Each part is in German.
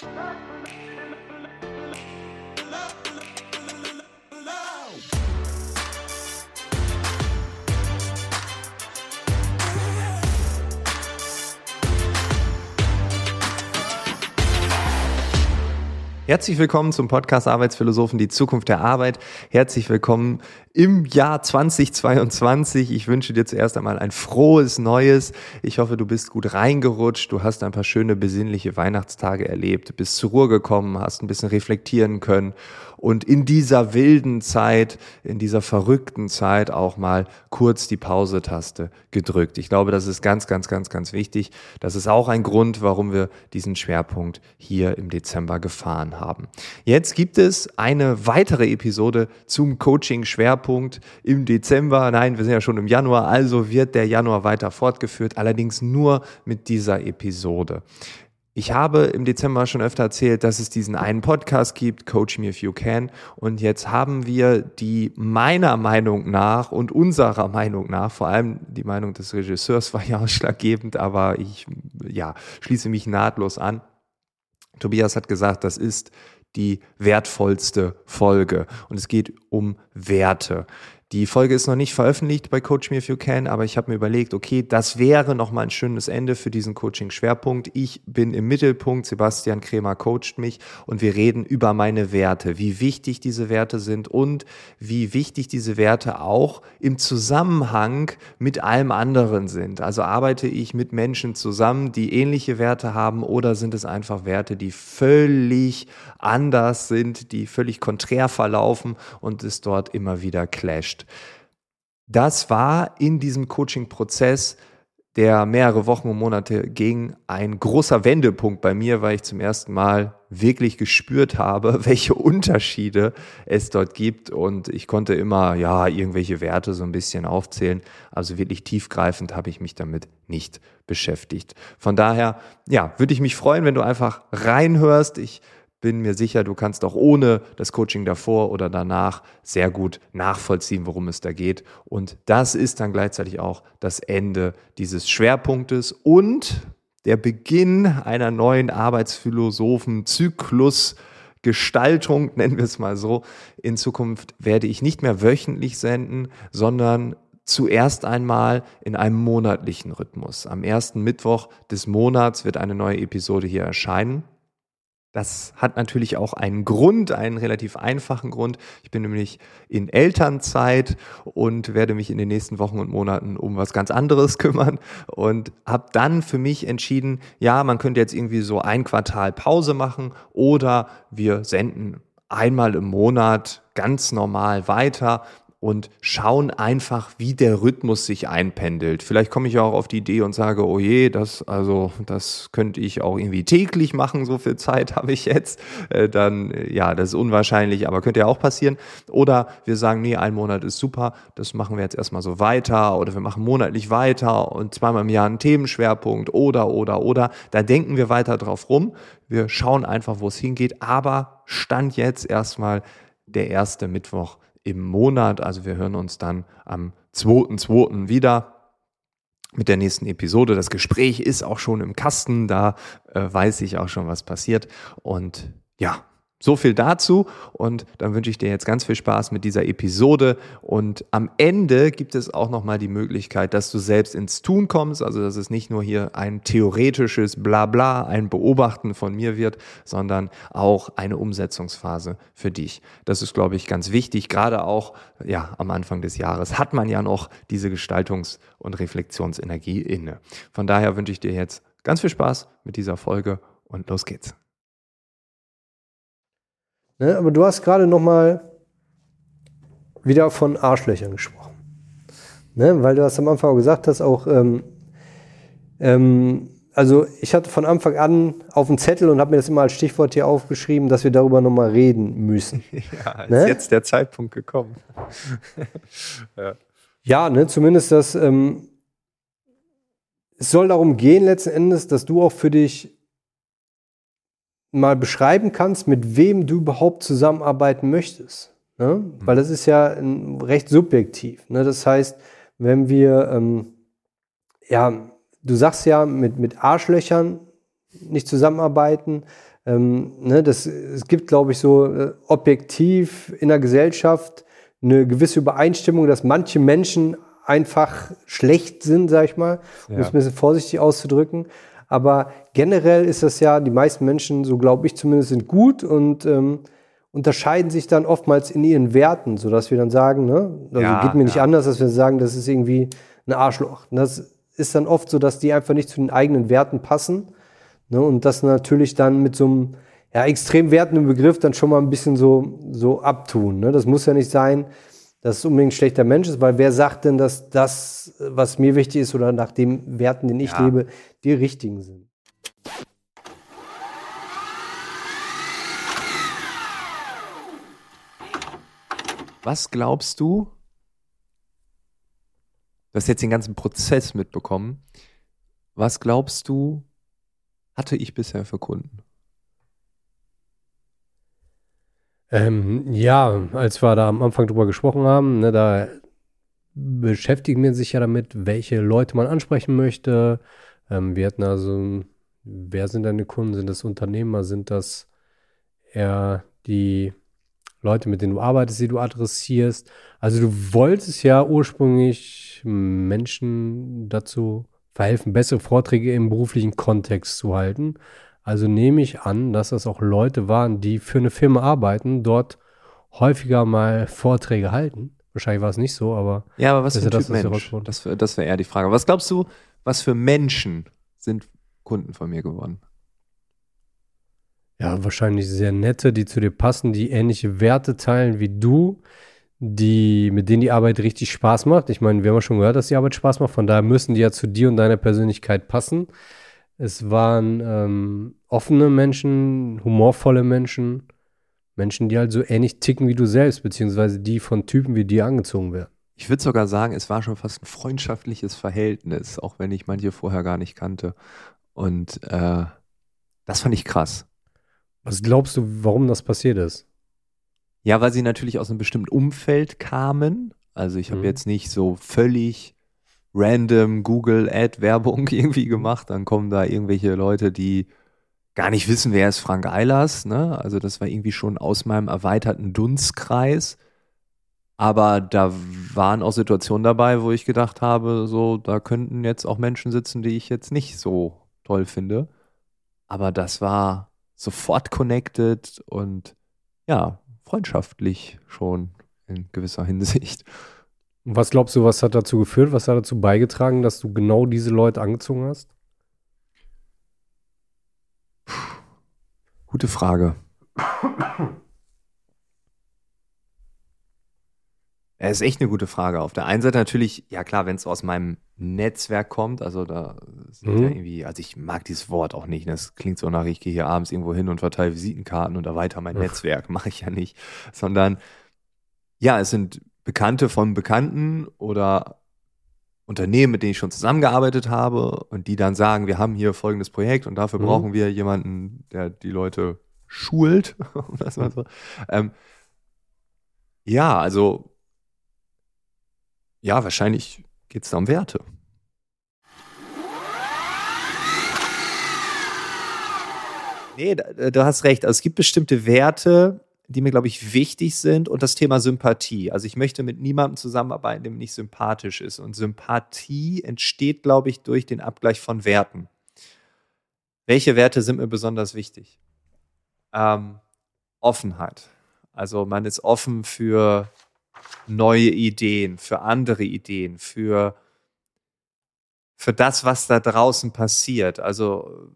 Thank you. Herzlich willkommen zum Podcast Arbeitsphilosophen, die Zukunft der Arbeit. Herzlich willkommen im Jahr 2022. Ich wünsche dir zuerst einmal ein frohes Neues. Ich hoffe, du bist gut reingerutscht. Du hast ein paar schöne besinnliche Weihnachtstage erlebt, bist zur Ruhe gekommen, hast ein bisschen reflektieren können und in dieser wilden Zeit, in dieser verrückten Zeit auch mal kurz die Pause-Taste gedrückt. Ich glaube, das ist ganz, ganz, ganz, ganz wichtig. Das ist auch ein Grund, warum wir diesen Schwerpunkt hier im Dezember gefahren haben. Jetzt gibt es eine weitere Episode zum Coaching-Schwerpunkt im Dezember. Nein, wir sind ja schon im Januar, also wird der Januar weiter fortgeführt, allerdings nur mit dieser Episode. Ich habe im Dezember schon öfter erzählt, dass es diesen einen Podcast gibt, Coach Me If You Can. Und jetzt haben wir die meiner Meinung nach und unserer Meinung nach, vor allem die Meinung des Regisseurs war ja ausschlaggebend, aber ich ja, schließe mich nahtlos an. Tobias hat gesagt, das ist die wertvollste Folge. Und es geht um Werte. Die Folge ist noch nicht veröffentlicht bei Coach Me If You Can, aber ich habe mir überlegt, okay, das wäre nochmal ein schönes Ende für diesen Coaching-Schwerpunkt. Ich bin im Mittelpunkt, Sebastian Kremer coacht mich und wir reden über meine Werte, wie wichtig diese Werte sind und wie wichtig diese Werte auch im Zusammenhang mit allem anderen sind. Also arbeite ich mit Menschen zusammen, die ähnliche Werte haben oder sind es einfach Werte, die völlig anders sind, die völlig konträr verlaufen und es dort immer wieder clasht. Das war in diesem Coaching-Prozess, der mehrere Wochen und Monate ging, ein großer Wendepunkt bei mir, weil ich zum ersten Mal wirklich gespürt habe, welche Unterschiede es dort gibt. Und ich konnte immer, ja, irgendwelche Werte so ein bisschen aufzählen. Also wirklich tiefgreifend habe ich mich damit nicht beschäftigt. Von daher, ja, würde ich mich freuen, wenn du einfach reinhörst. Ich bin mir sicher, du kannst auch ohne das Coaching davor oder danach sehr gut nachvollziehen, worum es da geht. Und das ist dann gleichzeitig auch das Ende dieses Schwerpunktes und der Beginn einer neuen Arbeitsphilosophen-Zyklus. Gestaltung, nennen wir es mal so. In Zukunft werde ich nicht mehr wöchentlich senden, sondern zuerst einmal in einem monatlichen Rhythmus. Am ersten Mittwoch des Monats wird eine neue Episode hier erscheinen. Das hat natürlich auch einen Grund, einen relativ einfachen Grund. Ich bin nämlich in Elternzeit und werde mich in den nächsten Wochen und Monaten um was ganz anderes kümmern und habe dann für mich entschieden, ja, man könnte jetzt irgendwie so ein Quartal Pause machen oder wir senden einmal im Monat ganz normal weiter und schauen einfach, wie der Rhythmus sich einpendelt. Vielleicht komme ich auch auf die Idee und sage, oh je, das, also, das könnte ich auch irgendwie täglich machen, so viel Zeit habe ich jetzt. Äh, dann, ja, das ist unwahrscheinlich, aber könnte ja auch passieren. Oder wir sagen, nee, ein Monat ist super, das machen wir jetzt erstmal so weiter oder wir machen monatlich weiter und zweimal im Jahr einen Themenschwerpunkt oder, oder, oder. Da denken wir weiter drauf rum. Wir schauen einfach, wo es hingeht, aber Stand jetzt erstmal der erste Mittwoch im Monat. Also wir hören uns dann am 2.2. wieder mit der nächsten Episode. Das Gespräch ist auch schon im Kasten, da äh, weiß ich auch schon, was passiert. Und ja, so viel dazu und dann wünsche ich dir jetzt ganz viel Spaß mit dieser Episode und am Ende gibt es auch noch mal die Möglichkeit, dass du selbst ins Tun kommst, also dass es nicht nur hier ein theoretisches Blabla, ein Beobachten von mir wird, sondern auch eine Umsetzungsphase für dich. Das ist glaube ich ganz wichtig, gerade auch ja, am Anfang des Jahres hat man ja noch diese Gestaltungs- und Reflexionsenergie inne. Von daher wünsche ich dir jetzt ganz viel Spaß mit dieser Folge und los geht's. Ne? Aber du hast gerade noch mal wieder von Arschlöchern gesprochen. Ne? Weil du hast am Anfang auch gesagt hast, auch ähm, ähm, also ich hatte von Anfang an auf dem Zettel und habe mir das immer als Stichwort hier aufgeschrieben, dass wir darüber noch mal reden müssen. Ja, ist ne? jetzt der Zeitpunkt gekommen. ja. ja, ne, zumindest das. Ähm, es soll darum gehen letzten Endes, dass du auch für dich mal beschreiben kannst, mit wem du überhaupt zusammenarbeiten möchtest. Ne? Mhm. Weil das ist ja recht subjektiv. Ne? Das heißt, wenn wir, ähm, ja, du sagst ja, mit, mit Arschlöchern nicht zusammenarbeiten, Ähm, ne, das, es gibt, glaube ich, so äh, objektiv in der Gesellschaft eine gewisse Übereinstimmung, dass manche Menschen einfach schlecht sind, sag ich mal, um es ein bisschen vorsichtig auszudrücken. Aber generell ist das ja, die meisten Menschen, so glaube ich zumindest, sind gut und ähm, unterscheiden sich dann oftmals in ihren Werten, sodass wir dann sagen, ne, also Ja, geht mir nicht ja. anders, dass wir sagen, das ist irgendwie ein Arschloch. Und das ist dann oft so, dass die einfach nicht zu den eigenen Werten passen. Ne, und das natürlich dann mit so einem ja, extrem wertenden Begriff dann schon mal ein bisschen so, so abtun. Ne? Das muss ja nicht sein, dass es unbedingt ein schlechter Mensch ist, weil wer sagt denn, dass das, was mir wichtig ist oder nach den Werten, den ich Ja. lebe, die richtigen sind? Was glaubst du? Du hast jetzt den ganzen Prozess mitbekommen. Was glaubst du, hatte ich bisher für Kunden? Ähm, ja, als wir da am Anfang drüber gesprochen haben, ne, da beschäftigen wir sich ja damit, welche Leute man ansprechen möchte. Ähm, wir hatten also, wer sind deine Kunden? Sind das Unternehmer? Sind das eher die Leute, mit denen du arbeitest, die du adressierst? Also du wolltest ja ursprünglich Menschen dazu verhelfen, bessere Vorträge im beruflichen Kontext zu halten. Also nehme ich an, dass das auch Leute waren, die für eine Firma arbeiten, dort häufiger mal Vorträge halten. Wahrscheinlich war es nicht so, aber Ja, aber was Das für ein Typ das, wir Mensch? Das, das wäre eher die Frage. Was glaubst du, was für Menschen sind Kunden von mir geworden? ja, wahrscheinlich sehr nette, die zu dir passen, die ähnliche Werte teilen wie du, die, mit denen die Arbeit richtig Spaß macht. Ich meine, wir haben ja schon gehört, dass die Arbeit Spaß macht, von daher müssen die ja zu dir und deiner Persönlichkeit passen. Es waren ähm, offene Menschen, humorvolle Menschen, Menschen, die halt so ähnlich ticken wie du selbst, beziehungsweise die von Typen wie dir angezogen werden. Ich würde sogar sagen, es war schon fast ein freundschaftliches Verhältnis, auch wenn ich manche vorher gar nicht kannte. Und äh, das fand ich krass. Was glaubst du, warum das passiert ist? Ja, weil sie natürlich aus einem bestimmten Umfeld kamen. Also ich habe Mhm. jetzt nicht so völlig random Google Ad Werbung irgendwie gemacht. Dann kommen da irgendwelche Leute, die gar nicht wissen, wer ist Frank Eilers. Ne? Also das war irgendwie schon aus meinem erweiterten Dunstkreis. Aber da waren auch Situationen dabei, wo ich gedacht habe, so, da könnten jetzt auch Menschen sitzen, die ich jetzt nicht so toll finde. Aber das war sofort connected und ja, freundschaftlich schon in gewisser Hinsicht. Und was glaubst du, was hat dazu geführt, was hat dazu beigetragen, dass du genau diese Leute angezogen hast? Gute Frage. Ja, ist echt eine gute Frage. Auf der einen Seite natürlich, ja klar, wenn es aus meinem Netzwerk kommt, also da sind Mhm. ja irgendwie, also ich mag dieses Wort auch nicht. ne? Das klingt so nach, ich gehe hier abends irgendwo hin und verteile Visitenkarten und erweitere mein Ach. Netzwerk. Mache ich ja nicht. Sondern ja, es sind Bekannte von Bekannten oder Unternehmen, mit denen ich schon zusammengearbeitet habe und die dann sagen, wir haben hier folgendes Projekt und dafür Mhm. brauchen wir jemanden, der die Leute schult. so. ähm, ja, also ja, wahrscheinlich geht es da um Werte. Nee, du hast recht. Also es gibt bestimmte Werte, die mir, glaube ich, wichtig sind und das Thema Sympathie. Also ich möchte mit niemandem zusammenarbeiten, der mir nicht sympathisch ist. Und Sympathie entsteht, glaube ich, durch den Abgleich von Werten. Welche Werte sind mir besonders wichtig? Ähm, Offenheit. Also man ist offen für neue Ideen, für andere Ideen, für, für das, was da draußen passiert. Also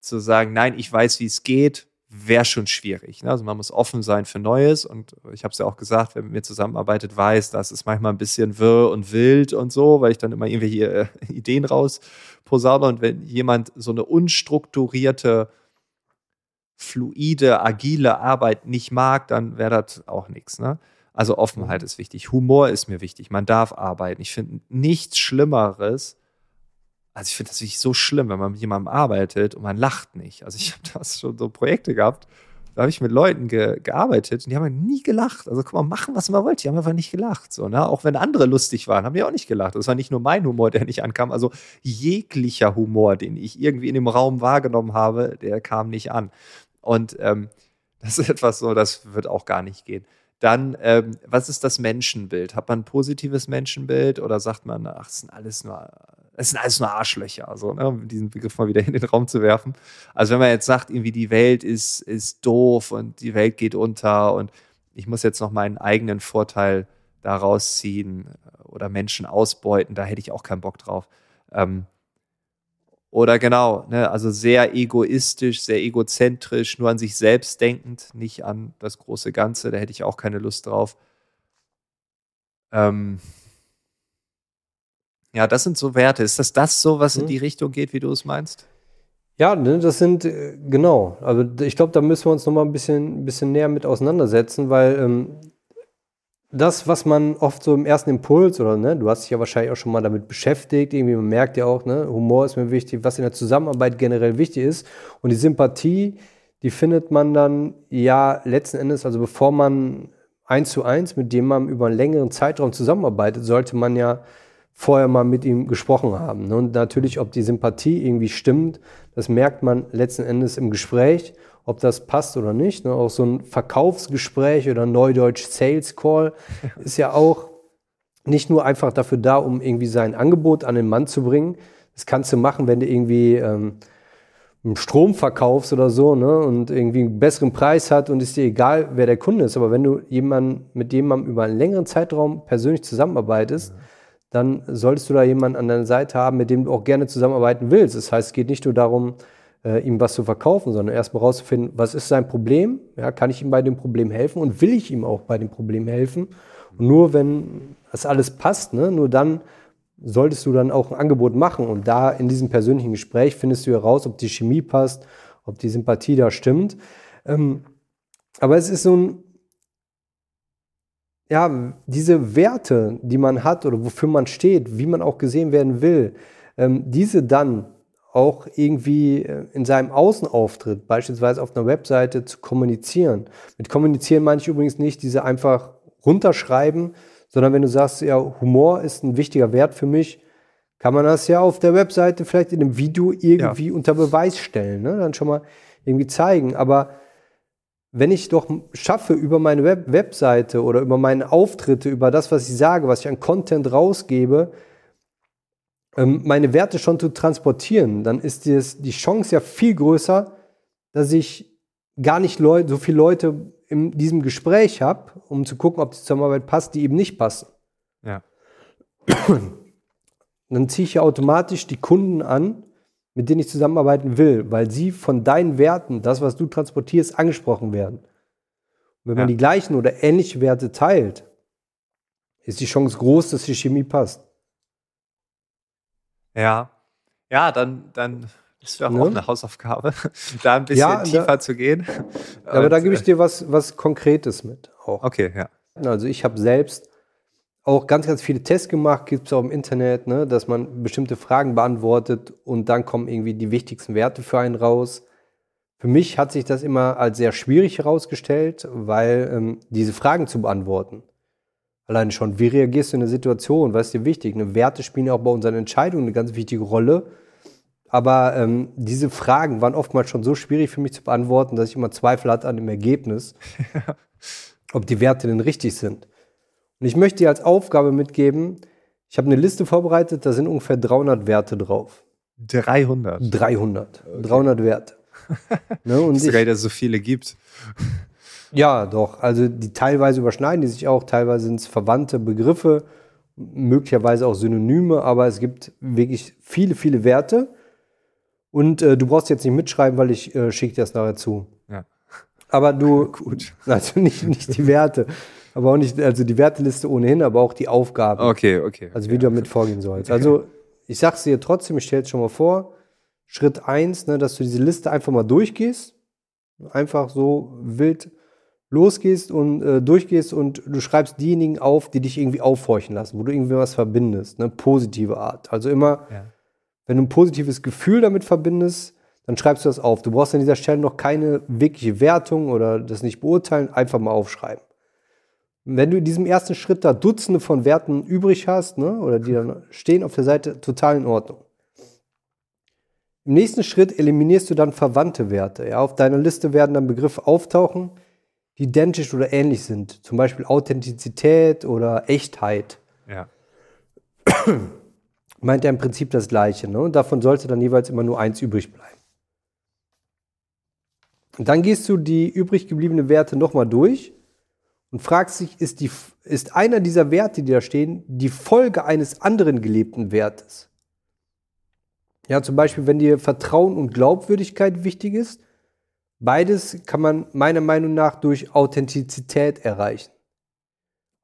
zu sagen, nein, ich weiß, wie es geht, wäre schon schwierig. Ne? Also man muss offen sein für Neues und ich habe es ja auch gesagt, wer mit mir zusammenarbeitet, weiß, dass es manchmal ein bisschen wirr und wild und so, weil ich dann immer irgendwelche äh, Ideen raus posaune und wenn jemand so eine unstrukturierte, fluide, agile Arbeit nicht mag, dann wäre das auch nichts. Ne? Also Offenheit ist wichtig, Humor ist mir wichtig, man darf arbeiten. Ich finde nichts Schlimmeres, also ich finde das wirklich so schlimm, wenn man mit jemandem arbeitet und man lacht nicht. Also ich habe das schon so Projekte gehabt, da habe ich mit Leuten ge gearbeitet und die haben halt nie gelacht. Also guck mal, machen, was man wollte. Die haben einfach nicht gelacht. So, ne? Auch wenn andere lustig waren, haben die auch nicht gelacht. Das war nicht nur mein Humor, der nicht ankam. Also jeglicher Humor, den ich irgendwie in dem Raum wahrgenommen habe, der kam nicht an. Und ähm, das ist etwas so, das wird auch gar nicht gehen. Dann, ähm, was ist das Menschenbild? Hat man ein positives Menschenbild oder sagt man, ach, es sind alles nur, es sind alles nur Arschlöcher, also, ne, um diesen Begriff mal wieder in den Raum zu werfen. Also, wenn man jetzt sagt, irgendwie die Welt ist, ist doof und die Welt geht unter und ich muss jetzt noch meinen eigenen Vorteil daraus ziehen oder Menschen ausbeuten, da hätte ich auch keinen Bock drauf. Ähm, oder genau, ne, also sehr egoistisch, sehr egozentrisch, nur an sich selbst denkend, nicht an das große Ganze, da hätte ich auch keine Lust drauf. Ähm ja, das sind so Werte. Ist das das so, was in hm. die Richtung geht, wie du es meinst? Ja, ne, das sind, äh, genau. Also ich glaube, da müssen wir uns noch mal ein bisschen, ein bisschen näher mit auseinandersetzen, weil ähm, das, was man oft so im ersten Impuls oder ne, du hast dich ja wahrscheinlich auch schon mal damit beschäftigt, irgendwie man merkt ja auch, ne, Humor ist mir wichtig, was in der Zusammenarbeit generell wichtig ist und die Sympathie, die findet man dann ja letzten Endes, also bevor man eins zu eins mit jemandem über einen längeren Zeitraum zusammenarbeitet, sollte man ja vorher mal mit ihm gesprochen haben. Ne? Und natürlich, ob die Sympathie irgendwie stimmt, das merkt man letzten Endes im Gespräch ob das passt oder nicht. Ne? Auch so ein Verkaufsgespräch oder Neudeutsch Sales Call ist ja auch nicht nur einfach dafür da, um irgendwie sein Angebot an den Mann zu bringen. Das kannst du machen, wenn du irgendwie ähm, einen Strom verkaufst oder so ne? und irgendwie einen besseren Preis hat und ist dir egal, wer der Kunde ist. Aber wenn du jemanden, mit jemandem über einen längeren Zeitraum persönlich zusammenarbeitest, ja. Dann solltest du da jemanden an deiner Seite haben, mit dem du auch gerne zusammenarbeiten willst. Das heißt, es geht nicht nur darum, äh, ihm was zu verkaufen, sondern erstmal rauszufinden, was ist sein Problem, ja, kann ich ihm bei dem Problem helfen und will ich ihm auch bei dem Problem helfen. Und nur wenn das alles passt, ne, nur dann solltest du dann auch ein Angebot machen. Und da in diesem persönlichen Gespräch findest du heraus, ob die Chemie passt, ob die Sympathie da stimmt. Ähm, aber es ist so ein, ja, diese Werte, die man hat oder wofür man steht, wie man auch gesehen werden will, ähm, diese dann auch irgendwie äh, in seinem Außenauftritt, beispielsweise auf einer Webseite, zu kommunizieren. Mit kommunizieren meine ich übrigens nicht diese einfach runterschreiben, sondern wenn du sagst, ja, Humor ist ein wichtiger Wert für mich, kann man das ja auf der Webseite vielleicht in einem Video irgendwie ja. unter Beweis stellen, ne? dann schon mal irgendwie zeigen. Aber wenn ich doch schaffe, über meine Web Webseite oder über meine Auftritte, über das, was ich sage, was ich an Content rausgebe, ähm, meine Werte schon zu transportieren, dann ist die Chance ja viel größer, dass ich gar nicht so viele Leute in diesem Gespräch habe, um zu gucken, ob die Zusammenarbeit passt, die eben nicht passen. Ja. Dann ziehe ich ja automatisch die Kunden an, mit denen ich zusammenarbeiten will, weil sie von deinen Werten, das, was du transportierst, angesprochen werden. Und wenn ja. man die gleichen oder ähnliche Werte teilt, ist die Chance groß, dass die Chemie passt. Ja. Ja, dann, dann ist ja auch ne? eine Hausaufgabe, da ein bisschen ja, tiefer da, zu gehen. Aber Und, da gebe ich dir was, was Konkretes mit. Auch. Okay, ja. Also ich habe selbst auch ganz, ganz viele Tests gemacht, gibt es auch im Internet, ne, dass man bestimmte Fragen beantwortet und dann kommen irgendwie die wichtigsten Werte für einen raus. Für mich hat sich das immer als sehr schwierig herausgestellt, weil ähm, diese Fragen zu beantworten, Alleine schon, wie reagierst du in der Situation? Was ist dir wichtig? Eine Werte spielen ja auch bei unseren Entscheidungen eine ganz wichtige Rolle. Aber ähm, diese Fragen waren oftmals schon so schwierig für mich zu beantworten, dass ich immer Zweifel hatte an dem Ergebnis, ob die Werte denn richtig sind. Und ich möchte dir als Aufgabe mitgeben, ich habe eine Liste vorbereitet, da sind ungefähr 300 Werte drauf. 300? 300. Okay. 300 Werte. ne, und ich wusste gar nicht, dass es so viele gibt. Ja, doch. Also die teilweise überschneiden die sich auch, teilweise sind es verwandte Begriffe, möglicherweise auch Synonyme, aber es gibt wirklich viele, viele Werte. Und äh, du brauchst jetzt nicht mitschreiben, weil ich äh, schicke dir das nachher zu. Ja. Aber du, Gut. also nicht, nicht die Werte, aber auch nicht, also die Werteliste ohnehin, aber auch die Aufgaben. Okay, okay. Also wie ja. du damit vorgehen sollst. Also ich sag's dir trotzdem, ich stelle es schon mal vor. Schritt eins, ne, dass du diese Liste einfach mal durchgehst. Einfach so wild losgehst und äh, durchgehst und du schreibst diejenigen auf, die dich irgendwie aufhorchen lassen, wo du irgendwie was verbindest, eine positive Art. Also immer, ja. wenn du ein positives Gefühl damit verbindest, dann schreibst du das auf. Du brauchst an dieser Stelle noch keine wirkliche Wertung oder das nicht beurteilen, einfach mal aufschreiben. Wenn du in diesem ersten Schritt da Dutzende von Werten übrig hast, ne, oder die dann stehen auf der Seite, total in Ordnung. Im nächsten Schritt eliminierst du dann verwandte Werte. Ja, auf deiner Liste werden dann Begriffe auftauchen, die identisch oder ähnlich sind. Zum Beispiel Authentizität oder Echtheit. Ja. Meint er im Prinzip das Gleiche. Ne? Und davon sollte dann jeweils immer nur eins übrig bleiben. Und dann gehst du die übrig gebliebenen Werte nochmal durch und fragst dich, ist, die, ist einer dieser Werte, die da stehen, die Folge eines anderen gelebten Wertes? Ja, zum Beispiel, wenn dir Vertrauen und Glaubwürdigkeit wichtig ist, beides kann man meiner Meinung nach durch Authentizität erreichen.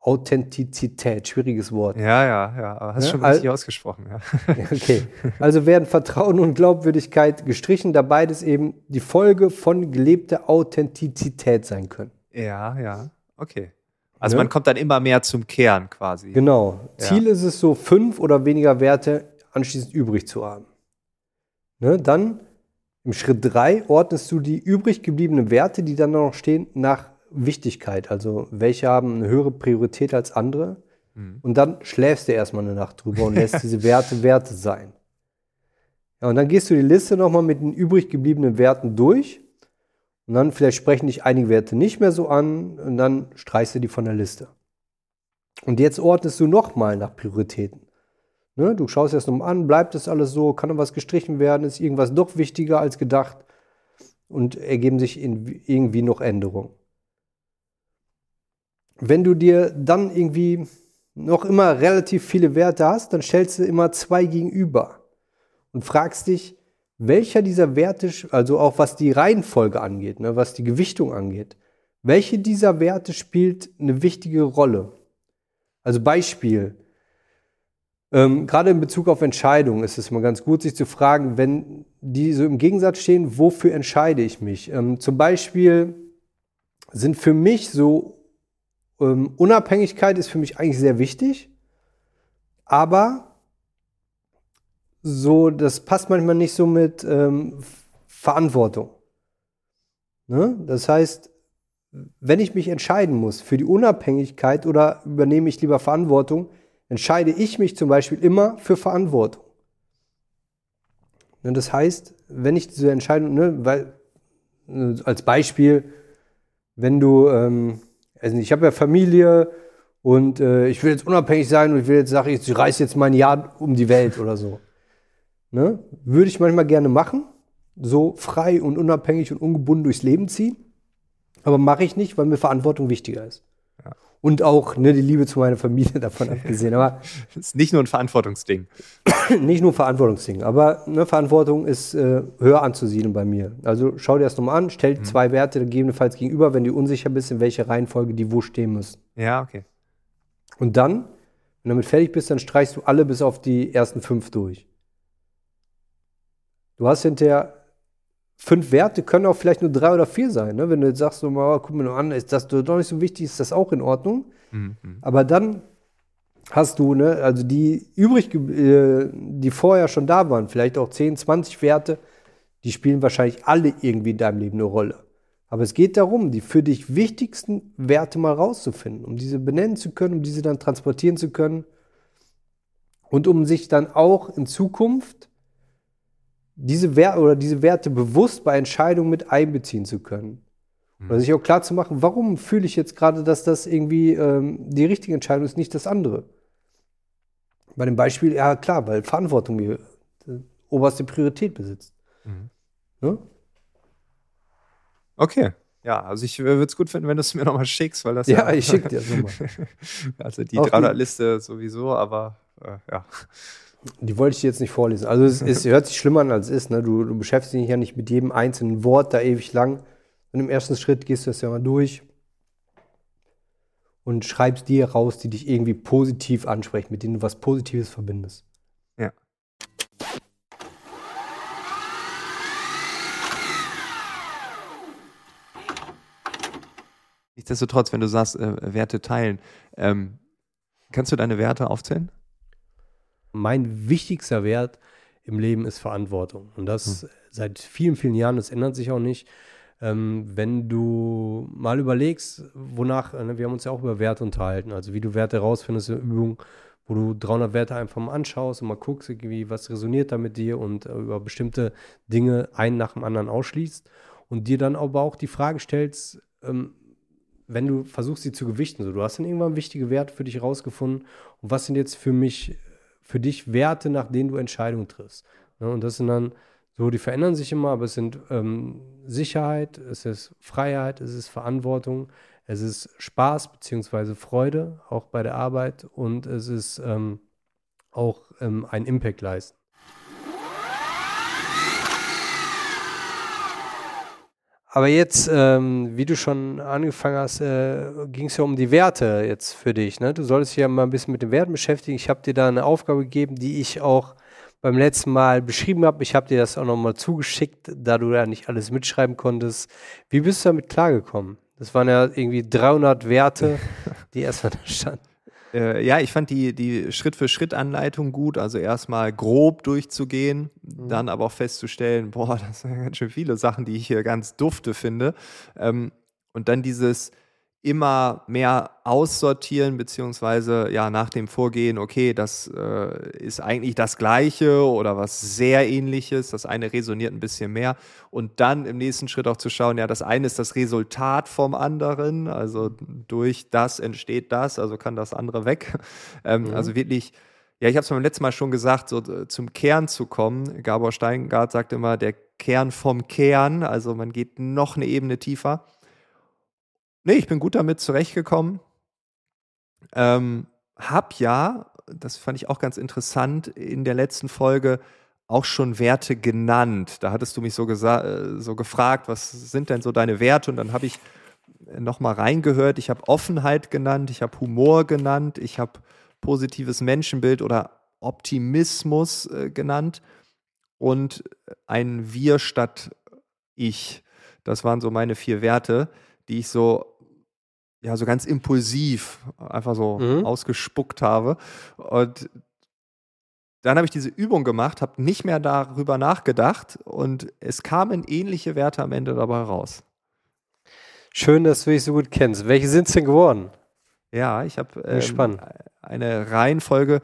Authentizität, schwieriges Wort. Ja, ja, ja, aber hast ja, schon richtig ausgesprochen, ja. Okay. Also werden Vertrauen und Glaubwürdigkeit gestrichen, da beides eben die Folge von gelebter Authentizität sein können. Ja, ja, okay. Also ja? man kommt dann immer mehr zum Kern quasi. Genau. Ziel ist es so, fünf oder weniger Werte anschließend übrig zu haben. Ne, dann im Schritt 3 ordnest du die übrig gebliebenen Werte, die dann noch stehen, nach Wichtigkeit. Also welche haben eine höhere Priorität als andere. Mhm. Und dann schläfst du erstmal eine Nacht drüber und lässt diese Werte Werte sein. Ja, und dann gehst du die Liste nochmal mit den übrig gebliebenen Werten durch. Und dann vielleicht sprechen dich einige Werte nicht mehr so an und dann streichst du die von der Liste. Und jetzt ordnest du nochmal nach Prioritäten. Ne? Du schaust erst nochmal an, bleibt das alles so, kann noch was gestrichen werden, ist irgendwas doch wichtiger als gedacht und ergeben sich irgendwie noch Änderungen. Wenn du dir dann irgendwie noch immer relativ viele Werte hast, dann stellst du immer zwei gegenüber und fragst dich, welcher dieser Werte, also auch was die Reihenfolge angeht, ne, was die Gewichtung angeht, welche dieser Werte spielt eine wichtige Rolle? Also Beispiel, ähm, gerade in Bezug auf Entscheidungen ist es mal ganz gut, sich zu fragen, wenn die so im Gegensatz stehen, wofür entscheide ich mich? Ähm, zum Beispiel sind für mich so, ähm, Unabhängigkeit ist für mich eigentlich sehr wichtig, aber so, das passt manchmal nicht so mit ähm, Verantwortung. Ne? Das heißt, wenn ich mich entscheiden muss für die Unabhängigkeit oder übernehme ich lieber Verantwortung, entscheide ich mich zum Beispiel immer für Verantwortung. Ne, das heißt, wenn ich diese Entscheidung, ne, weil äh, als Beispiel, wenn du, ähm, also ich habe ja Familie und äh, ich will jetzt unabhängig sein und ich will jetzt sagen, ich reise jetzt mein Jahr um die Welt oder so. Ne? Würde ich manchmal gerne machen, so frei und unabhängig und ungebunden durchs Leben ziehen, aber mache ich nicht, weil mir Verantwortung wichtiger ist. Und auch ne, die Liebe zu meiner Familie davon abgesehen. Aber das ist nicht nur ein Verantwortungsding. nicht nur ein Verantwortungsding, aber ne, Verantwortung ist äh, höher anzusiedeln bei mir. Also schau dir das nochmal an, stell mhm. zwei Werte gegebenenfalls gegenüber, wenn du unsicher bist, in welcher Reihenfolge die wo stehen müssen. Ja, okay. Und dann, wenn du damit fertig bist, dann streichst du alle bis auf die ersten fünf durch. Du hast hinterher fünf Werte können auch vielleicht nur drei oder vier sein. Ne? Wenn du jetzt sagst, so, oh, guck mir nur an, ist das doch nicht so wichtig, ist das auch in Ordnung. Mhm. Aber dann hast du, ne, also die übrig, äh, die vorher schon da waren, vielleicht auch 10, 20 Werte, die spielen wahrscheinlich alle irgendwie in deinem Leben eine Rolle. Aber es geht darum, die für dich wichtigsten Werte mal rauszufinden, um diese benennen zu können, um diese dann transportieren zu können und um sich dann auch in Zukunft diese Werte oder diese Werte bewusst bei Entscheidungen mit einbeziehen zu können. Mhm. Oder sich auch klar zu machen, warum fühle ich jetzt gerade, dass das irgendwie ähm, die richtige Entscheidung ist, nicht das andere. Bei dem Beispiel, ja klar, weil Verantwortung mir äh, oberste Priorität besitzt. Mhm. Ne? Okay. Ja, also ich würde es gut finden, wenn du es mir nochmal schickst, weil das ja. Ja, ich schicke dir das nochmal. also die 300-Liste sowieso, aber äh, ja. Die wollte ich dir jetzt nicht vorlesen. Also es, es hört sich schlimmer an, als es ist. Ne? Du, du, beschäftigst dich ja nicht mit jedem einzelnen Wort da ewig lang. Und im ersten Schritt gehst du das ja mal durch und schreibst dir raus, die dich irgendwie positiv ansprechen, mit denen du was Positives verbindest. Ja. Nichtsdestotrotz, wenn du sagst, äh, Werte teilen, ähm, kannst du deine Werte aufzählen? Mein wichtigster Wert im Leben ist Verantwortung. Und das hm. seit vielen, vielen Jahren, das ändert sich auch nicht. Ähm, wenn du mal überlegst, wonach, ne, wir haben uns ja auch über Werte unterhalten, also wie du Werte rausfindest in Übung, wo du 300 Werte einfach mal anschaust und mal guckst, irgendwie, was resoniert da mit dir und äh, über bestimmte Dinge einen nach dem anderen ausschließt und dir dann aber auch die Frage stellst, ähm, wenn du versuchst, sie zu gewichten, so du hast dann irgendwann wichtige Werte für dich rausgefunden und was sind jetzt für mich, für dich Werte, nach denen du Entscheidungen triffst. Ja, und das sind dann so, die verändern sich immer, aber es sind ähm, Sicherheit, es ist Freiheit, es ist Verantwortung, es ist Spaß bzw. Freude, auch bei der Arbeit und es ist ähm, auch ähm, ein Impact leisten. Aber jetzt, ähm, wie du schon angefangen hast, äh, ging es ja um die Werte jetzt für dich. Ne? Du solltest dich ja mal ein bisschen mit den Werten beschäftigen. Ich habe dir da eine Aufgabe gegeben, die ich auch beim letzten Mal beschrieben habe. Ich habe dir das auch nochmal zugeschickt, da du ja nicht alles mitschreiben konntest. Wie bist du damit klargekommen? Das waren ja irgendwie 300 Werte, die erstmal da standen. Äh, ja, ich fand die, die Schritt-für-Schritt-Anleitung gut. Also erstmal grob durchzugehen, mhm. dann aber auch festzustellen, boah, das sind ganz schön viele Sachen, die ich hier ganz dufte finde. Ähm, und dann dieses, immer mehr aussortieren, beziehungsweise ja nach dem Vorgehen, okay, das äh, ist eigentlich das Gleiche oder was sehr ähnliches, das eine resoniert ein bisschen mehr und dann im nächsten Schritt auch zu schauen, ja, das eine ist das Resultat vom anderen, also durch das entsteht das, also kann das andere weg. Ähm, mhm. Also wirklich, ja, ich habe es beim letzten Mal schon gesagt, so äh, zum Kern zu kommen. Gabor Steingart sagt immer, der Kern vom Kern, also man geht noch eine Ebene tiefer. Nee, ich bin gut damit zurechtgekommen. Ähm, hab ja, das fand ich auch ganz interessant, in der letzten Folge auch schon Werte genannt. Da hattest du mich so, äh, so gefragt, was sind denn so deine Werte? Und dann habe ich nochmal reingehört. Ich habe Offenheit genannt, ich habe Humor genannt, ich habe positives Menschenbild oder Optimismus äh, genannt und ein Wir statt Ich. Das waren so meine vier Werte, die ich so ja, so ganz impulsiv einfach so mhm. ausgespuckt habe. Und dann habe ich diese Übung gemacht, habe nicht mehr darüber nachgedacht und es kamen ähnliche Werte am Ende dabei raus. Schön, dass du dich so gut kennst. Welche sind es denn geworden? Ja, ich habe ähm, eine Reihenfolge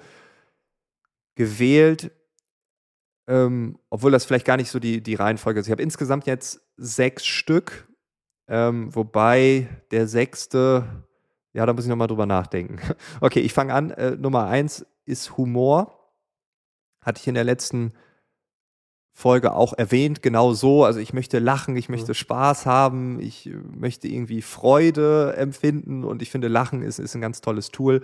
gewählt, ähm, obwohl das vielleicht gar nicht so die, die Reihenfolge ist. Ich habe insgesamt jetzt sechs Stück ähm, wobei der sechste, ja, da muss ich nochmal drüber nachdenken. Okay, ich fange an. Äh, Nummer eins ist Humor. Hatte ich in der letzten Folge auch erwähnt, genau so. Also ich möchte lachen, ich möchte mhm. Spaß haben, ich möchte irgendwie Freude empfinden und ich finde, Lachen ist, ist ein ganz tolles Tool.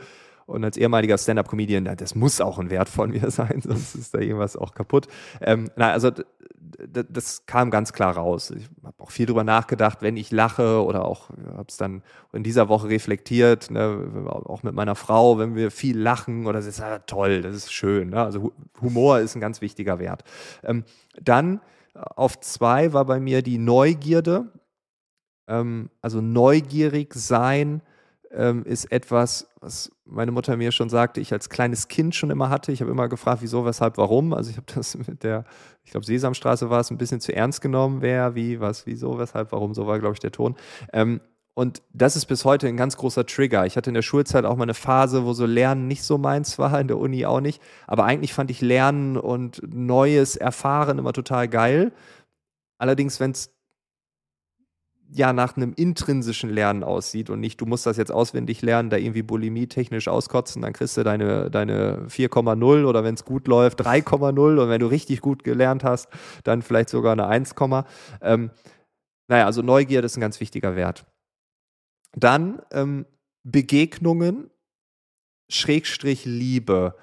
Und als ehemaliger Stand-up-Comedian, das muss auch ein Wert von mir sein, sonst ist da irgendwas auch kaputt. Ähm, na, also das kam ganz klar raus. Ich habe auch viel drüber nachgedacht, wenn ich lache oder auch habe es dann in dieser Woche reflektiert, ne, auch mit meiner Frau, wenn wir viel lachen oder das ist toll, das ist schön. Ne? Also Humor ist ein ganz wichtiger Wert. Ähm, dann auf zwei war bei mir die Neugierde. Ähm, also neugierig sein ähm, ist etwas, was meine Mutter mir schon sagte, ich als kleines Kind schon immer hatte. Ich habe immer gefragt, wieso, weshalb, warum. Also ich habe das mit der, ich glaube, Sesamstraße war es ein bisschen zu ernst genommen, wer, wie, was, wieso, weshalb, warum, so war, glaube ich, der Ton. Ähm, und das ist bis heute ein ganz großer Trigger. Ich hatte in der Schulzeit auch mal eine Phase, wo so Lernen nicht so meins war, in der Uni auch nicht. Aber eigentlich fand ich Lernen und Neues erfahren immer total geil. Allerdings, wenn es ja nach einem intrinsischen Lernen aussieht und nicht, du musst das jetzt auswendig lernen, da irgendwie Bulimie technisch auskotzen, dann kriegst du deine, deine 4,0 oder wenn es gut läuft 3,0 und wenn du richtig gut gelernt hast, dann vielleicht sogar eine 1, ähm, naja, also Neugier ist ein ganz wichtiger Wert. Dann ähm, Begegnungen, Schrägstrich Liebe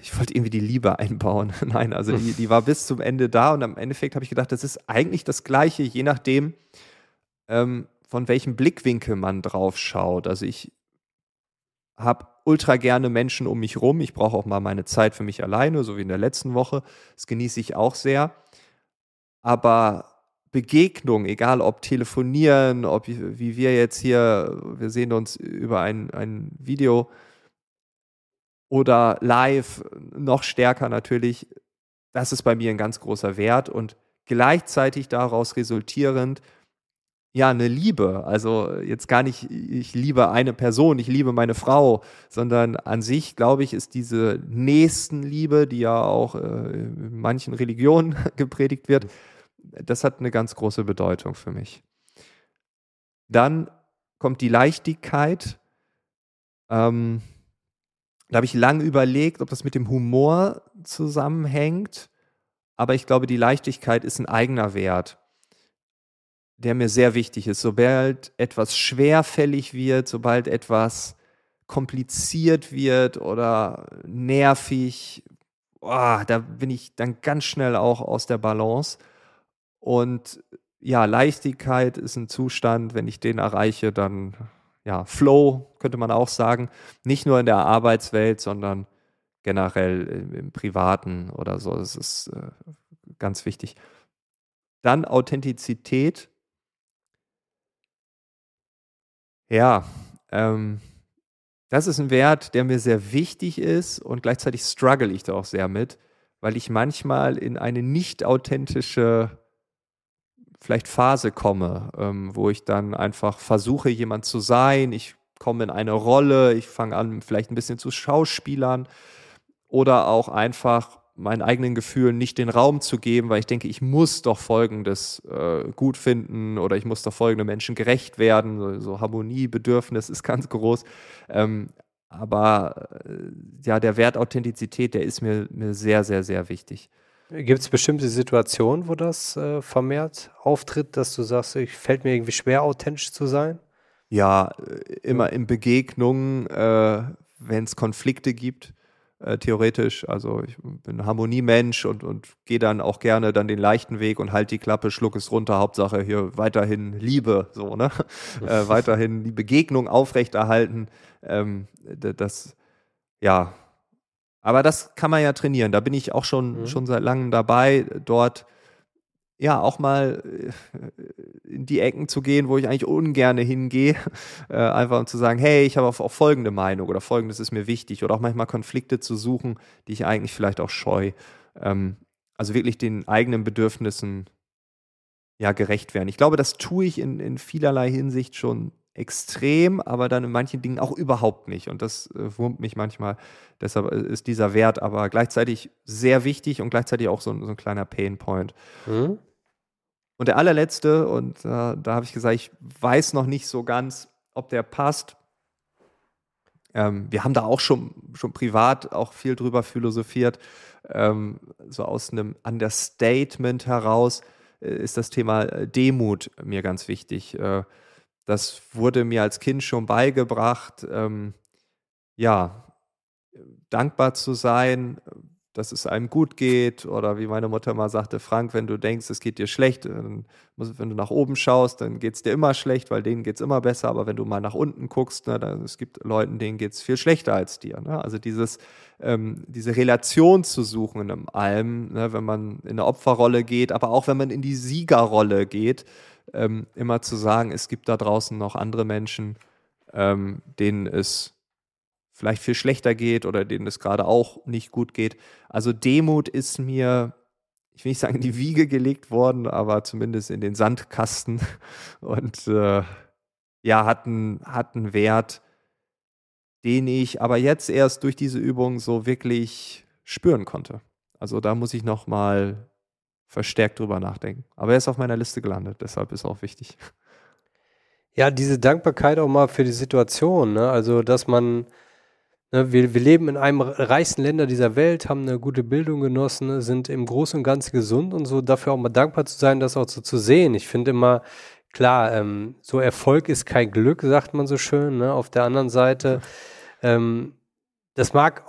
ich wollte irgendwie die Liebe einbauen. Nein, also die, die war bis zum Ende da und am Endeffekt habe ich gedacht, das ist eigentlich das Gleiche, je nachdem, ähm, von welchem Blickwinkel man drauf schaut. Also ich habe ultra gerne Menschen um mich rum. Ich brauche auch mal meine Zeit für mich alleine, so wie in der letzten Woche. Das genieße ich auch sehr. Aber Begegnung, egal ob telefonieren, ob wie wir jetzt hier, wir sehen uns über ein, ein Video, oder live noch stärker natürlich. Das ist bei mir ein ganz großer Wert und gleichzeitig daraus resultierend ja, eine Liebe. Also jetzt gar nicht, ich liebe eine Person, ich liebe meine Frau, sondern an sich, glaube ich, ist diese Nächstenliebe, die ja auch äh, in manchen Religionen gepredigt wird, das hat eine ganz große Bedeutung für mich. Dann kommt die Leichtigkeit. Ähm, da habe ich lange überlegt, ob das mit dem Humor zusammenhängt. Aber ich glaube, die Leichtigkeit ist ein eigener Wert der mir sehr wichtig ist. Sobald etwas schwerfällig wird, sobald etwas kompliziert wird oder nervig, oh, da bin ich dann ganz schnell auch aus der Balance. Und ja, Leichtigkeit ist ein Zustand, wenn ich den erreiche, dann ja, Flow könnte man auch sagen, nicht nur in der Arbeitswelt, sondern generell im, im Privaten oder so. Das ist äh, ganz wichtig. Dann Authentizität Ja, ähm, das ist ein Wert, der mir sehr wichtig ist und gleichzeitig struggle ich da auch sehr mit, weil ich manchmal in eine nicht authentische vielleicht Phase komme, ähm, wo ich dann einfach versuche, jemand zu sein. Ich komme in eine Rolle, ich fange an, vielleicht ein bisschen zu Schauspielern oder auch einfach meinen eigenen Gefühlen nicht den Raum zu geben, weil ich denke, ich muss doch Folgendes äh, gut finden oder ich muss doch folgende Menschen gerecht werden. So, so Harmoniebedürfnis ist ganz groß. Ähm, aber äh, ja, der Wert Authentizität, der ist mir, mir sehr, sehr, sehr wichtig. Gibt es bestimmte Situationen, wo das äh, vermehrt auftritt, dass du sagst, ich fällt mir irgendwie schwer, authentisch zu sein? Ja, äh, immer in Begegnungen, äh, wenn es Konflikte gibt äh, theoretisch. Also ich bin Harmoniemensch und, und gehe dann auch gerne dann den leichten Weg und halt die Klappe, schluck es runter. Hauptsache hier weiterhin Liebe, so, ne? äh, weiterhin die Begegnung aufrechterhalten. Ähm, das, ja. Aber das kann man ja trainieren. Da bin ich auch schon, mhm. schon seit langem dabei, dort ja, auch mal äh, in die Ecken zu gehen, wo ich eigentlich ungern hingehe, äh, einfach um zu sagen, hey, ich habe auch, folgende Meinung oder folgendes ist mir wichtig oder auch manchmal Konflikte zu suchen, die ich eigentlich vielleicht auch scheu. Ähm, also wirklich den eigenen Bedürfnissen ja gerecht werden. Ich glaube, das tue ich in, in vielerlei Hinsicht schon extrem, aber dann in manchen Dingen auch überhaupt nicht. Und das äh, wurmt mich manchmal. Deshalb äh, ist dieser Wert aber gleichzeitig sehr wichtig und gleichzeitig auch so, so ein kleiner Painpoint. Mhm. Und der allerletzte, und äh, da habe ich gesagt, ich weiß noch nicht so ganz, ob der passt. Ähm, wir haben da auch schon, schon privat auch viel drüber philosophiert. Ähm, so aus einem Understatement heraus äh, ist das Thema äh, Demut mir ganz wichtig. Äh, das wurde mir als Kind schon beigebracht, ähm, ja, dankbar zu sein, dass es einem gut geht oder wie meine Mutter mal sagte, Frank, wenn du denkst, es geht dir schlecht, wenn du nach oben schaust, dann geht es dir immer schlecht, weil denen geht es immer besser, aber wenn du mal nach unten guckst, ne, dann, es gibt Leuten, denen geht es viel schlechter als dir. Ne? Also dieses, ähm, diese Relation zu suchen in allem, ne, wenn man in eine Opferrolle geht, aber auch wenn man in die Siegerrolle geht, ähm, immer zu sagen, es gibt da draußen noch andere Menschen, ähm, denen es vielleicht viel schlechter geht oder denen es gerade auch nicht gut geht. Also Demut ist mir, ich will nicht sagen in die Wiege gelegt worden, aber zumindest in den Sandkasten und äh, ja, hat einen, hat einen Wert, den ich aber jetzt erst durch diese Übung so wirklich spüren konnte. Also da muss ich noch mal verstärkt drüber nachdenken. Aber er ist auf meiner Liste gelandet, deshalb ist auch wichtig. Ja, diese Dankbarkeit auch mal für die Situation, ne? Also, dass man, ne, wir, wir leben in einem reichsten Länder dieser Welt, haben eine gute Bildung genossen, sind im Großen und Ganzen gesund und so, dafür auch mal dankbar zu sein, das auch so zu sehen. Ich finde immer, klar, ähm, so Erfolg ist kein Glück, sagt man so schön, ne? Auf der anderen Seite, ähm, das mag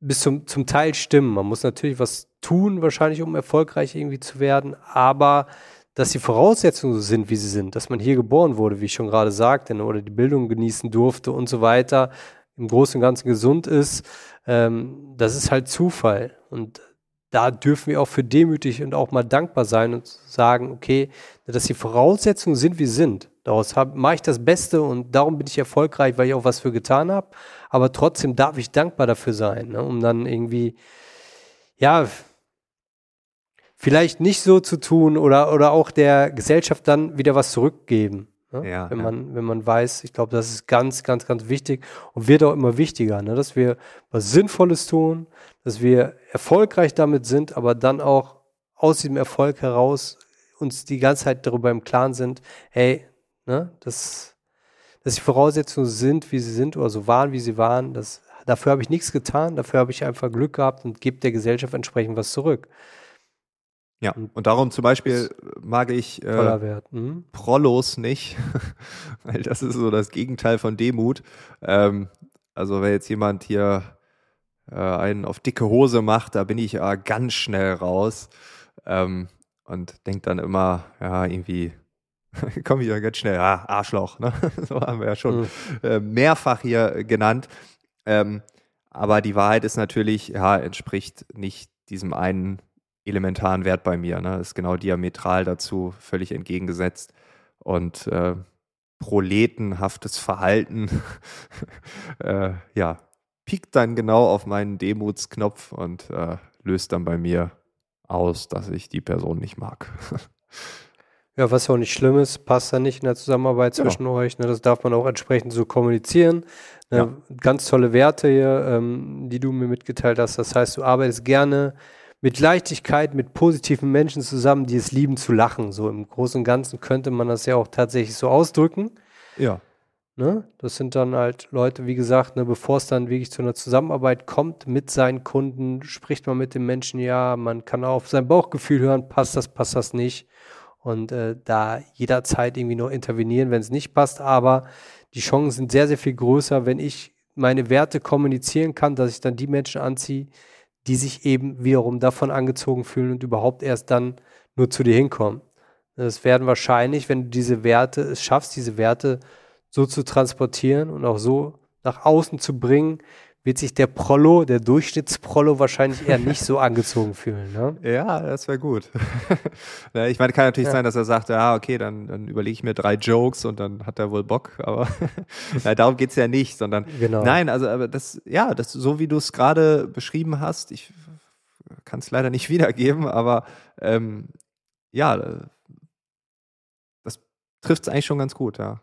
bis zum, zum Teil stimmen. Man muss natürlich was tun, wahrscheinlich, um erfolgreich irgendwie zu werden, aber dass die Voraussetzungen so sind, wie sie sind, dass man hier geboren wurde, wie ich schon gerade sagte, ne, oder die Bildung genießen durfte und so weiter, im Großen und Ganzen gesund ist, ähm, das ist halt Zufall. Und da dürfen wir auch für demütig und auch mal dankbar sein und sagen, okay, dass die Voraussetzungen sind, wie sie sind. Daraus mache ich das Beste und darum bin ich erfolgreich, weil ich auch was für getan habe. Aber trotzdem darf ich dankbar dafür sein, ne? um dann irgendwie, ja, vielleicht nicht so zu tun oder, oder auch der Gesellschaft dann wieder was zurückgeben. Ne? Ja, wenn, ja. Man, wenn man weiß, ich glaube, das ist ganz, ganz, ganz wichtig und wird auch immer wichtiger, ne? dass wir was Sinnvolles tun, dass wir erfolgreich damit sind, aber dann auch aus diesem Erfolg heraus uns die ganze Zeit darüber im Klaren sind, hey, ne, dass, dass die Voraussetzungen sind, wie sie sind oder so waren, wie sie waren, das, dafür habe ich nichts getan, dafür habe ich einfach Glück gehabt und gebe der Gesellschaft entsprechend was zurück. Ja, und darum zum Beispiel mag ich äh. Mhm. Prollos nicht, weil das ist so das Gegenteil von Demut. Ähm, also wenn jetzt jemand hier äh, einen auf dicke Hose macht, da bin ich äh, ganz schnell raus ähm, und denke dann immer, ja, irgendwie komme ich ja ganz schnell, ja, Arschloch, ne? so haben wir ja schon Mhm. äh, mehrfach hier genannt. Ähm, aber die Wahrheit ist natürlich, ja, entspricht nicht diesem einen elementaren Wert bei mir. Ne? Ist genau diametral dazu, völlig entgegengesetzt. Und äh, proletenhaftes Verhalten, äh, ja, piekt dann genau auf meinen Demutsknopf und äh, löst dann bei mir aus, dass ich die Person nicht mag. Ja, was ja auch nicht schlimm ist, passt ja nicht in der Zusammenarbeit Genau. zwischen euch. Ne? Das darf man auch entsprechend so kommunizieren. Ne? Ganz tolle Werte hier, ähm, die du mir mitgeteilt hast. Das heißt, du arbeitest gerne mit Leichtigkeit, mit positiven Menschen zusammen, die es lieben zu lachen. So im Großen und Ganzen könnte man das ja auch tatsächlich so ausdrücken. ja. Ne? Das sind dann halt Leute, wie gesagt, ne, bevor es dann wirklich zu einer Zusammenarbeit kommt mit seinen Kunden, spricht man mit den Menschen, ja, man kann auch auf sein Bauchgefühl hören, passt das, passt das nicht. Und äh, da jederzeit irgendwie nur intervenieren, wenn es nicht passt. Aber die Chancen sind sehr, sehr viel größer, wenn ich meine Werte kommunizieren kann, dass ich dann die Menschen anziehe, die sich eben wiederum davon angezogen fühlen und überhaupt erst dann nur zu dir hinkommen. Es werden wahrscheinlich, wenn du diese Werte es schaffst, diese Werte so zu transportieren und auch so nach außen zu bringen, wird sich der Prollo, der Durchschnittsprollo wahrscheinlich eher nicht so angezogen fühlen. Ne? Ja, das wäre gut. Ich meine, kann natürlich Ja. sein, dass er sagt, ja, okay, dann, dann überlege ich mir drei Jokes und dann hat er wohl Bock, aber na, darum geht's ja nicht, sondern Genau. nein, also aber das, ja, das, so wie du es gerade beschrieben hast, ich kann es leider nicht wiedergeben, aber ähm, ja, äh, das trifft es eigentlich schon ganz gut, ja.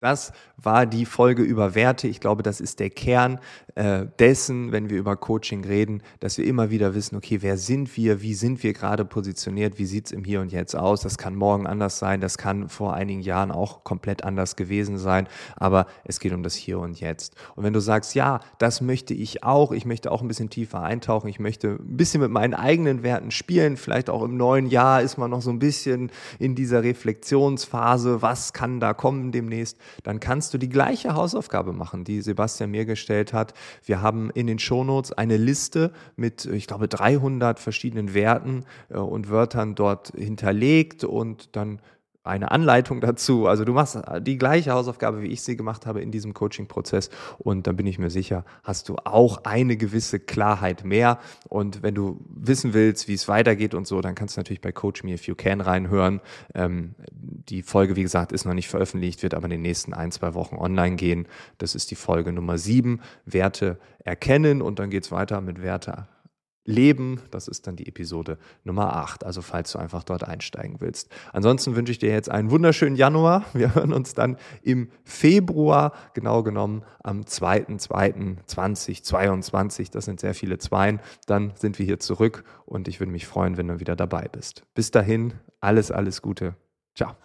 Das war die Folge über Werte. Ich glaube, das ist der Kern äh, dessen, wenn wir über Coaching reden, dass wir immer wieder wissen, okay, wer sind wir, wie sind wir gerade positioniert, wie sieht's im Hier und Jetzt aus. Das kann morgen anders sein, das kann vor einigen Jahren auch komplett anders gewesen sein, aber es geht um das Hier und Jetzt. Und wenn du sagst, ja, das möchte ich auch, ich möchte auch ein bisschen tiefer eintauchen, ich möchte ein bisschen mit meinen eigenen Werten spielen, vielleicht auch im neuen Jahr ist man noch so ein bisschen in dieser Reflexionsphase, was kann da kommen demnächst, dann kannst du die gleiche Hausaufgabe machen, die Sebastian mir gestellt hat. Wir haben in den Shownotes eine Liste mit, ich glaube, 300 verschiedenen Werten äh, und Wörtern dort hinterlegt und dann eine Anleitung dazu. Also du machst die gleiche Hausaufgabe, wie ich sie gemacht habe in diesem Coaching-Prozess und dann bin ich mir sicher, hast du auch eine gewisse Klarheit mehr und wenn du wissen willst, wie es weitergeht und so, dann kannst du natürlich bei Coach Me If You Can reinhören. Ähm, die Folge, wie gesagt, ist noch nicht veröffentlicht, wird aber in den nächsten ein, zwei Wochen online gehen. Das ist die Folge Nummer sieben, Werte erkennen und dann geht es weiter mit Werte Leben. Das ist dann die Episode Nummer 8. Also falls du einfach dort einsteigen willst. Ansonsten wünsche ich dir jetzt einen wunderschönen Januar. Wir hören uns dann im Februar, genau genommen am 2.2.2022. Das sind sehr viele Zweien. Dann sind wir hier zurück und ich würde mich freuen, wenn du wieder dabei bist. Bis dahin, alles, alles Gute. Ciao.